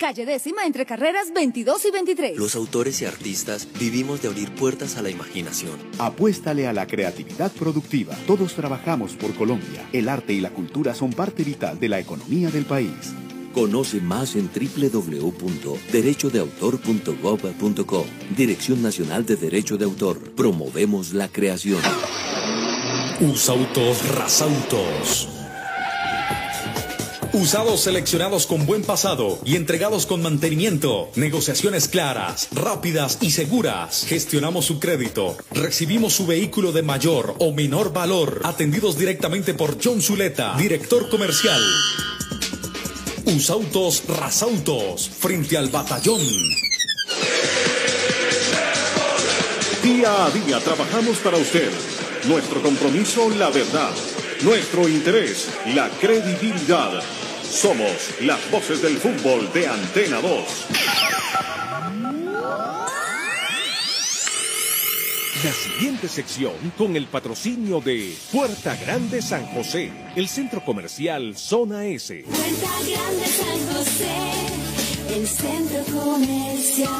Calle décima entre carreras 22 y 23. Los autores y artistas vivimos de abrir puertas a la imaginación. Apuéstale a la creatividad productiva. Todos trabajamos por Colombia. El arte y la cultura son parte vital de la economía del país. Conoce más en www.derechodeautor.gov.co. Dirección Nacional de Derecho de Autor. Promovemos la creación. Usautos Rasautos. Usados seleccionados con buen pasado y entregados con mantenimiento. Negociaciones claras, rápidas y seguras. Gestionamos su crédito. Recibimos su vehículo de mayor o menor valor. Atendidos directamente por John Zuleta, director comercial. Usautos Rasautos, frente al batallón. Día a día trabajamos para usted. Nuestro compromiso, la verdad. Nuestro interés, la credibilidad. Somos las voces del fútbol de Antena 2. La siguiente sección con el patrocinio de Puerta Grande San José, el centro comercial Zona S. Puerta Grande San José, el centro comercial.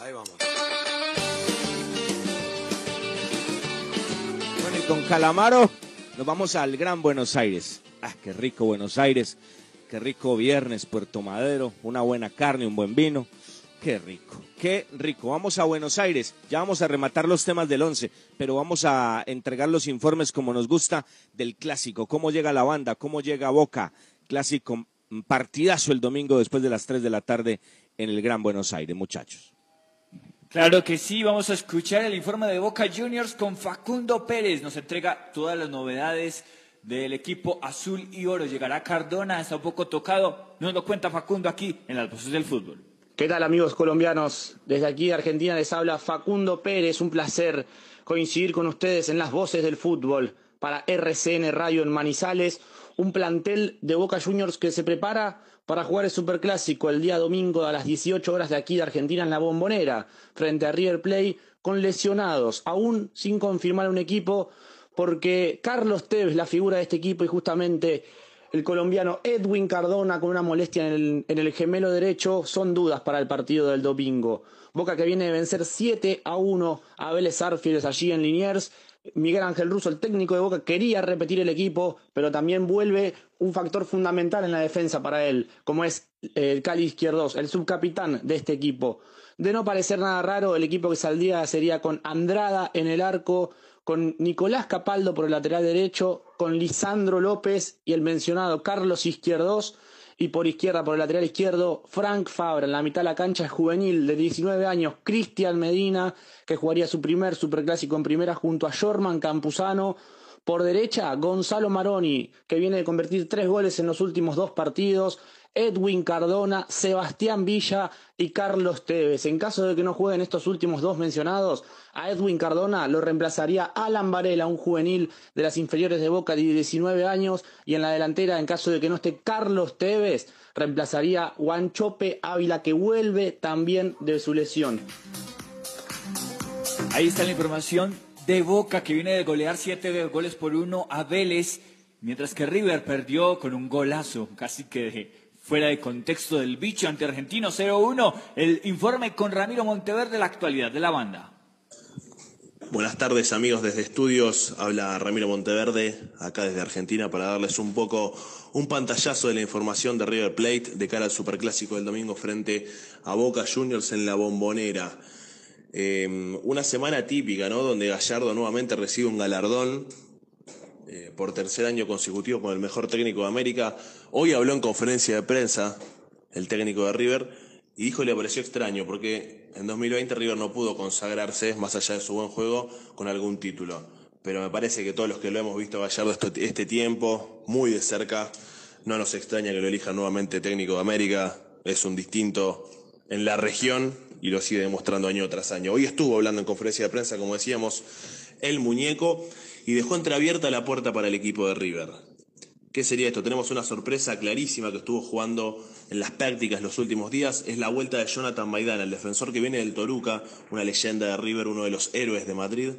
Ahí vamos. Bueno, y con Calamaro nos vamos al Gran Buenos Aires. Ah, qué rico Buenos Aires. Qué rico viernes, Puerto Madero. Una buena carne, un buen vino. Qué rico, qué rico. Vamos a Buenos Aires. Ya vamos a rematar los temas del 11, pero vamos a entregar los informes como nos gusta del clásico. Cómo llega la banda, cómo llega Boca. Clásico mm, partidazo el domingo después de las 3 de la tarde en el Gran Buenos Aires, muchachos. Claro que sí, vamos a escuchar el informe de Boca Juniors con Facundo Pérez. Nos entrega todas las novedades del equipo azul y oro. Llegará Cardona, está un poco tocado. Nos lo cuenta Facundo aquí en las voces del fútbol. ¿Qué tal amigos colombianos? Desde aquí de Argentina les habla Facundo Pérez. Un placer coincidir con ustedes en las voces del fútbol. para RCN Radio en Manizales, un plantel de Boca Juniors que se prepara para jugar el Superclásico el día domingo a las 18 horas de aquí de Argentina en la Bombonera, frente a River Plate, con lesionados, aún sin confirmar un equipo, porque Carlos Tevez, la figura de este equipo, y justamente el colombiano Edwin Cardona con una molestia en el, gemelo derecho son dudas para el partido del domingo. Boca que viene de vencer 7 a 1 a Vélez Arfield allí en Liniers. Miguel Ángel Russo, el técnico de Boca, quería repetir el equipo, pero también vuelve un factor fundamental en la defensa para él, como es el Cali Izquierdos, el subcapitán de este equipo. De no parecer nada raro, el equipo que saldría sería con Andrada en el arco, con Nicolás Capaldo por el lateral derecho, con Lisandro López y el mencionado Carlos Izquierdos, y por izquierda, por el lateral izquierdo, Frank Fabra. En la mitad de la cancha es juvenil de 19 años, Cristian Medina, que jugaría su primer superclásico en primera junto a Jorman Campuzano. Por derecha, Gonzalo Maroni, que viene de convertir tres goles en los últimos dos partidos. Edwin Cardona, Sebastián Villa y Carlos Tevez. En caso de que no jueguen estos últimos dos mencionados, a Edwin Cardona lo reemplazaría Alan Varela, un juvenil de las inferiores de Boca de 19 años, y en la delantera, en caso de que no esté Carlos Tevez, reemplazaría Guanchope Ávila, que vuelve también de su lesión. Ahí está la información de Boca que viene de golear siete goles por uno a Vélez, mientras que River perdió con un golazo, casi que fuera de contexto del bicho ante Argentino 0-1. El informe con Ramiro Monteverde, la actualidad de la banda. Buenas tardes amigos desde estudios, habla Ramiro Monteverde, acá desde Argentina, para darles un poco un pantallazo de la información de River Plate de cara al Superclásico del domingo frente a Boca Juniors en la Bombonera. Eh, una semana típica, ¿no? Donde Gallardo nuevamente recibe un galardón eh, por tercer año consecutivo como el mejor técnico de América. Hoy habló en conferencia de prensa el técnico de River y dijo que le pareció extraño porque en 2020 River no pudo consagrarse, más allá de su buen juego, con algún título. Pero me parece que todos los que lo hemos visto a Gallardo este tiempo, muy de cerca, no nos extraña que lo elija nuevamente técnico de América. Es un distinto en la región y lo sigue demostrando año tras año. Hoy estuvo hablando en conferencia de prensa, como decíamos, el muñeco y dejó entreabierta la puerta para el equipo de River. ¿Qué sería esto? Tenemos una sorpresa clarísima que estuvo jugando en las prácticas los últimos días. Es la vuelta de Jonathan Maidana, el defensor que viene del Toruca, una leyenda de River, uno de los héroes de Madrid.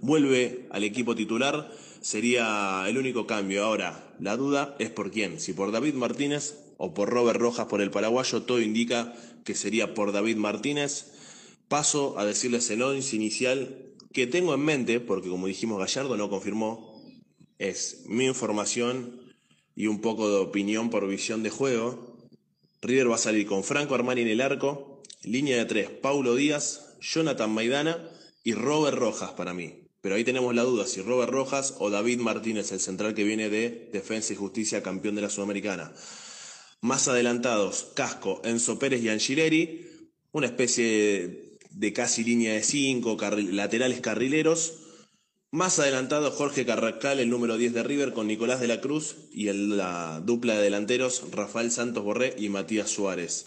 Vuelve al equipo titular. Sería el único cambio. Ahora, la duda es por quién. Si por David Martínez o por Robert Rojas por el paraguayo. Todo indica que sería por David Martínez. Paso a decirles el once inicial que tengo en mente, porque como dijimos Gallardo no confirmó, es mi información y un poco de opinión por visión de juego. River va a salir con Franco Armani en el arco, línea de tres, Paulo Díaz, Jonathan Maidana y Robert Rojas para mí. Pero ahí tenemos la duda si Robert Rojas o David Martínez, el central que viene de Defensa y Justicia, campeón de la Sudamericana. Más adelantados, Casco, Enzo Pérez y Angileri, una especie de casi línea de cinco, laterales carrileros. Más adelantado Jorge Carrascal, el número 10 de River, con Nicolás de la Cruz y el, la dupla de delanteros Rafael Santos Borré y Matías Suárez.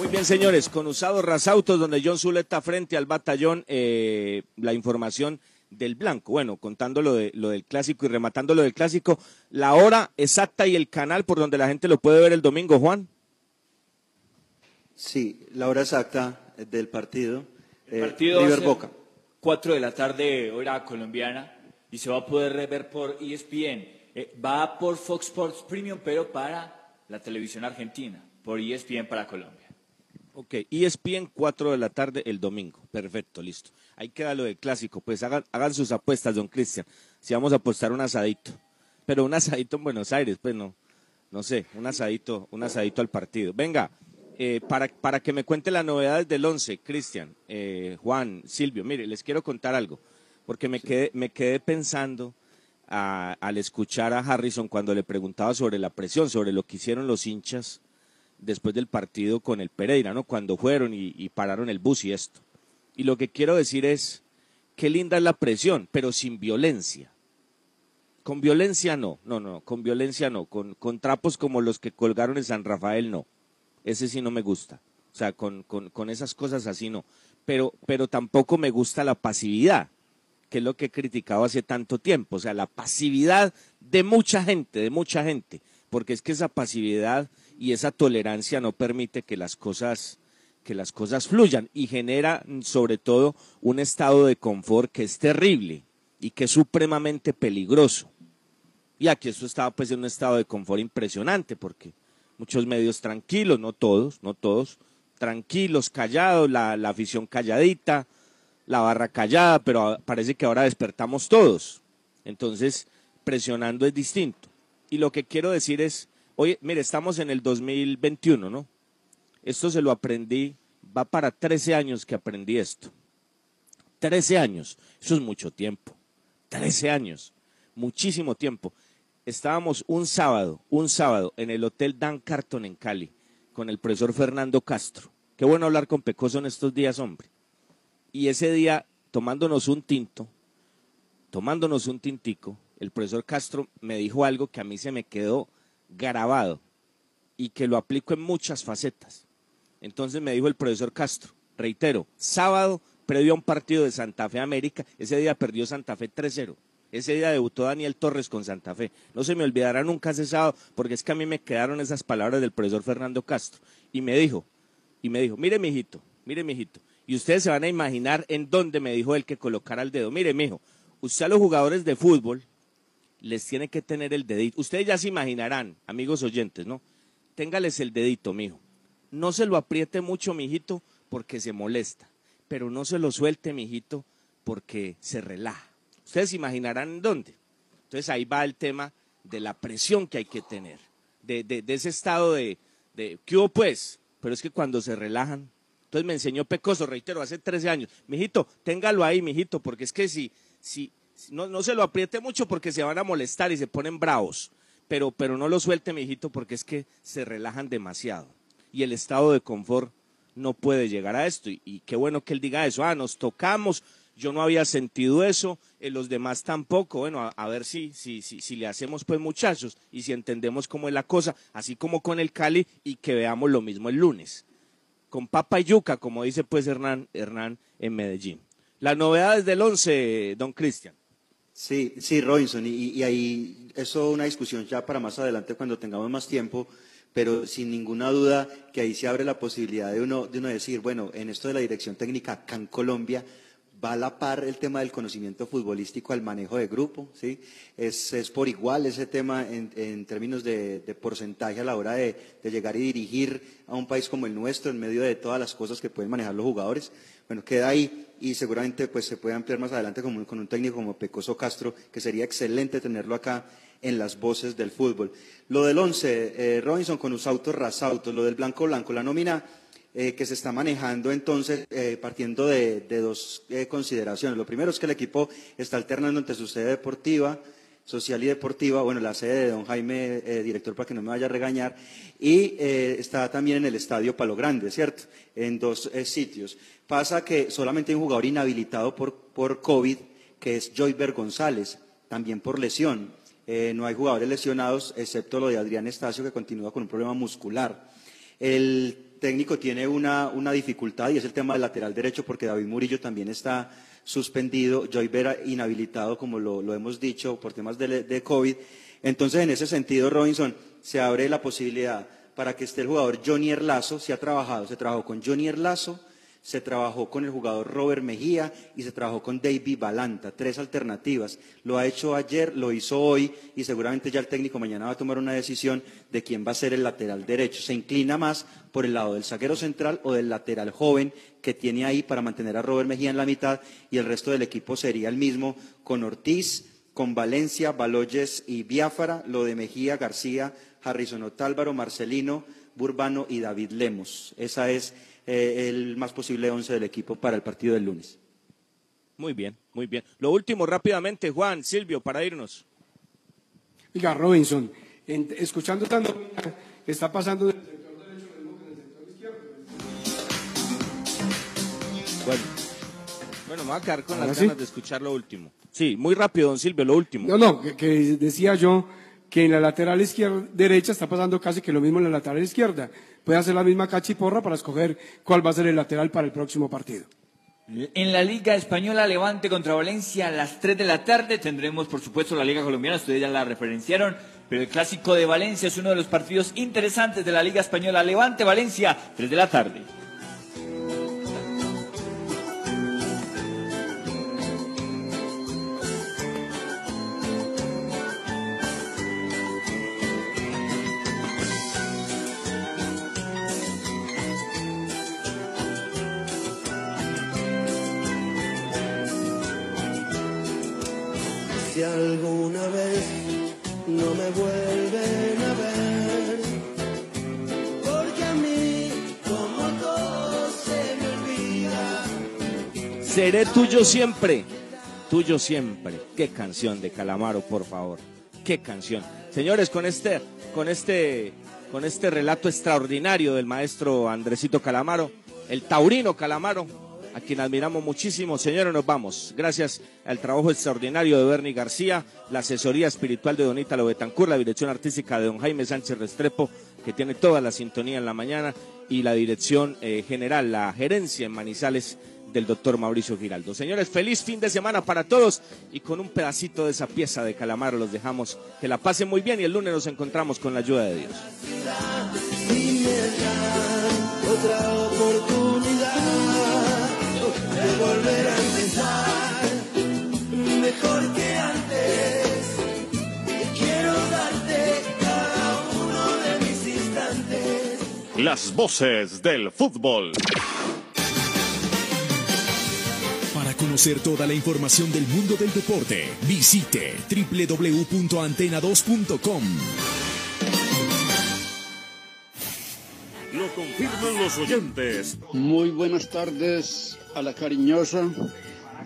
Muy bien, señores, con usados rasautos, donde John Zuleta frente al batallón, eh, la información del blanco. Bueno, contando lo, de, lo del clásico y rematando lo del clásico, la hora exacta y el canal por donde la gente lo puede ver el domingo, Juan. Sí, la hora exacta del partido. El eh, partido River a ser Boca. 4 de la tarde, hora colombiana, y se va a poder ver por ESPN. Eh, va por Fox Sports Premium, pero para la televisión argentina, por ESPN para Colombia. Ok, ESPN 4 de la tarde el domingo. Perfecto, listo. Ahí queda lo del clásico. Pues hagan, hagan sus apuestas, don Cristian. Si vamos a apostar un asadito. Pero un asadito en Buenos Aires, pues no. No sé, un asadito, un asadito al partido. Venga, eh, para, para que me cuente las novedades del 11, Cristian, eh, Juan, Silvio, mire, les quiero contar algo. Porque me, quedé, me quedé pensando a- al escuchar a Harrison cuando le preguntaba sobre la presión, sobre lo que hicieron los hinchas después del partido con el Pereira, ¿no? Cuando fueron y, y pararon el bus y esto. Y lo que quiero decir es, qué linda es la presión, pero sin violencia. Con violencia no, no, no, con violencia no, con, con trapos como los que colgaron en San Rafael no. Ese sí no me gusta. O sea, con, con, con esas cosas así no. Pero, pero tampoco me gusta la pasividad, que es lo que he criticado hace tanto tiempo. O sea, la pasividad de mucha gente, de mucha gente. Porque es que esa pasividad y esa tolerancia no permite que las cosas que las cosas fluyan y genera mm, sobre todo un estado de confort que es terrible y que es supremamente peligroso. Y aquí esto estaba pues en un estado de confort impresionante porque muchos medios tranquilos, no todos, no todos, tranquilos, callados, la, la afición calladita, la barra callada, pero parece que ahora despertamos todos. Entonces, presionando es distinto. Y lo que quiero decir es, oye, mire, estamos en el 2021, ¿no? Esto se lo aprendí, va para 13 años que aprendí esto. 13 años, eso es mucho tiempo. 13 años, muchísimo tiempo. Estábamos un sábado, un sábado en el Hotel Dan Carton en Cali con el profesor Fernando Castro. Qué bueno hablar con Pecoso en estos días, hombre. Y ese día, tomándonos un tinto, tomándonos un tintico, el profesor Castro me dijo algo que a mí se me quedó grabado y que lo aplico en muchas facetas. Entonces me dijo el profesor Castro, reitero, sábado previo a un partido de Santa Fe América, ese día perdió Santa Fe 3-0. Ese día debutó Daniel Torres con Santa Fe. No se me olvidará nunca ese sábado, porque es que a mí me quedaron esas palabras del profesor Fernando Castro. Y me dijo, y me dijo, mire mijito, mire mijito, y ustedes se van a imaginar en dónde me dijo él que colocara el dedo. Mire, mijo, usted a los jugadores de fútbol les tiene que tener el dedito. Ustedes ya se imaginarán, amigos oyentes, ¿no? Téngales el dedito, mijo. No se lo apriete mucho, mijito, porque se molesta. Pero no se lo suelte, mijito, porque se relaja. Ustedes se imaginarán dónde. Entonces ahí va el tema de la presión que hay que tener, de, de- ese estado de, de, ¿qué hubo pues? Pero es que cuando se relajan, entonces me enseñó Pecoso, reitero, hace 13 años, mijito, téngalo ahí, mijito, porque es que si, si- no, no se lo apriete mucho porque se van a molestar y se ponen bravos, pero, pero no lo suelte, mijito, porque es que se relajan demasiado. Y el estado de confort no puede llegar a esto. Y, qué bueno que él diga eso, ah, nos tocamos, yo no había sentido eso, eh, los demás tampoco. Bueno, a, a ver si, si, si, si le hacemos pues muchachos y si entendemos cómo es la cosa, así como con el Cali y que veamos lo mismo el lunes. Con papa y yuca, como dice pues Hernán, Hernán en Medellín. Las novedades del 11, don Cristian. Sí, sí, Robinson, y, ahí eso es una discusión ya para más adelante cuando tengamos más tiempo, pero sin ninguna duda que ahí se abre la posibilidad de uno, de uno decir, bueno, en esto de la dirección técnica acá en Colombia va a la par el tema del conocimiento futbolístico al manejo de grupo, ¿sí? Es, es por igual ese tema en, en términos de, de porcentaje a la hora de, de llegar y dirigir a un país como el nuestro en medio de todas las cosas que pueden manejar los jugadores. Bueno, queda ahí y seguramente pues se puede ampliar más adelante con, un- con un técnico como Pecoso Castro, que sería excelente tenerlo acá en las voces del fútbol. Lo del 11, eh, Robinson con Usautos Rasautos, lo del Blanco Blanco, la nómina eh, que se está manejando entonces eh, partiendo de, de dos eh, consideraciones. Lo primero es que el equipo está alternando entre su sede deportiva, social y deportiva, bueno, la sede de don Jaime, eh, director, para que no me vaya a regañar, y eh, está también en el Estadio Palo Grande, ¿cierto? En dos eh, sitios. Pasa que solamente hay un jugador inhabilitado por, por COVID, que es Joyber González, también por lesión. No hay jugadores lesionados, excepto lo de Adrián Estacio, que continúa con un problema muscular. El técnico tiene una, una dificultad y es el tema del lateral derecho, porque David Murillo también está suspendido, Joy Vera inhabilitado, como lo, lo hemos dicho, por temas de, de COVID. Entonces, en ese sentido, Robinson, se abre la posibilidad para que esté el jugador Johnny Erlazo, se ha trabajado, se trabajó con Johnny Erlazo, se trabajó con el jugador Robert Mejía y se trabajó con David Balanta, tres alternativas. Lo ha hecho ayer, lo hizo hoy y seguramente ya el técnico mañana va a tomar una decisión de quién va a ser el lateral derecho. Se inclina más por el lado del zaguero central o del lateral joven que tiene ahí para mantener a Robert Mejía en la mitad y el resto del equipo sería el mismo con Ortiz, con Valencia, Baloyes y Biafara, lo de Mejía, García, Harrison Otálvaro, Marcelino, Burbano y David Lemos. Esa es eh, el más posible once del equipo para el partido del lunes. Muy bien, muy bien. Lo último rápidamente, Juan, Silvio, para irnos. Oiga, Robinson, en- escuchando tanto que está pasando del sector derecho mismo que sector izquierdo. Bueno, bueno, me voy a quedar con Ahora las sí. ganas de escuchar lo último. Sí, muy rápido, don Silvio, lo último. No, no, que, que decía yo que en la lateral izquierda, derecha está pasando casi que lo mismo en la lateral izquierda. Puede hacer la misma cachiporra para escoger cuál va a ser el lateral para el próximo partido. En la Liga Española, Levante contra Valencia a las 3 de la tarde. Tendremos, por supuesto, la Liga Colombiana, ustedes ya la referenciaron. Pero el clásico de Valencia es uno de los partidos interesantes de la Liga Española. Levante Valencia, 3 de la tarde. Alguna vez no me vuelven a ver, porque a mí, como todo se me olvida. Seré tuyo siempre, tuyo siempre. Qué canción de Calamaro, por favor. Qué canción. Señores, con este, con este, con este relato extraordinario del maestro Andresito Calamaro, el taurino Calamaro, a quien admiramos muchísimo. Señores, nos vamos. Gracias al trabajo extraordinario de Bernie García, la asesoría espiritual de Donita Lobetancur, la dirección artística de don Jaime Sánchez Restrepo, que tiene toda la sintonía en la mañana, y la dirección eh, general, la gerencia en Manizales del doctor Mauricio Giraldo. Señores, feliz fin de semana para todos y con un pedacito de esa pieza de Calamaro los dejamos. Que la pasen muy bien y el lunes nos encontramos con la ayuda de Dios. De volver a empezar mejor que antes. Quiero darte cada uno de mis instantes. Las voces del fútbol. Para conocer toda la información del mundo del deporte, visite www.antena2.com. Lo confirman los oyentes. Muy buenas tardes a la cariñosa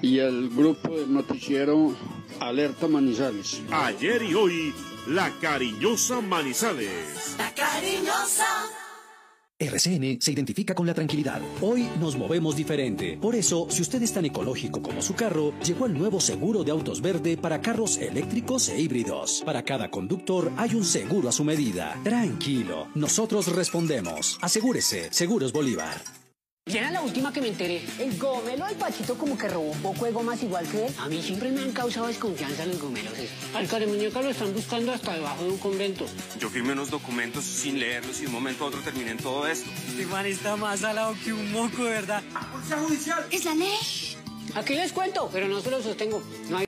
y al grupo del noticiero Alerta Manizales. Ayer y hoy, la cariñosa Manizales. La cariñosa. RCN se identifica con la tranquilidad. Hoy nos movemos diferente. Por eso, si usted es tan ecológico como su carro, llegó el nuevo seguro de autos verde para carros eléctricos e híbridos. Para cada conductor hay un seguro a su medida. Tranquilo, nosotros respondemos. Asegúrese, Seguros Bolívar. Ya era la última que me enteré. El gomelo del Pachito como que robó un poco de gomas igual que él. A mí siempre me han causado desconfianza los gomelos. esos. Al muñeca lo están buscando hasta debajo de un convento. Yo firmé unos documentos sin leerlos y de un momento a otro terminé en todo esto. Este man está más salado que un moco, ¿verdad? ¡Policía judicial! ¡Es la ley! Aquí les cuento, pero no se lo sostengo. No hay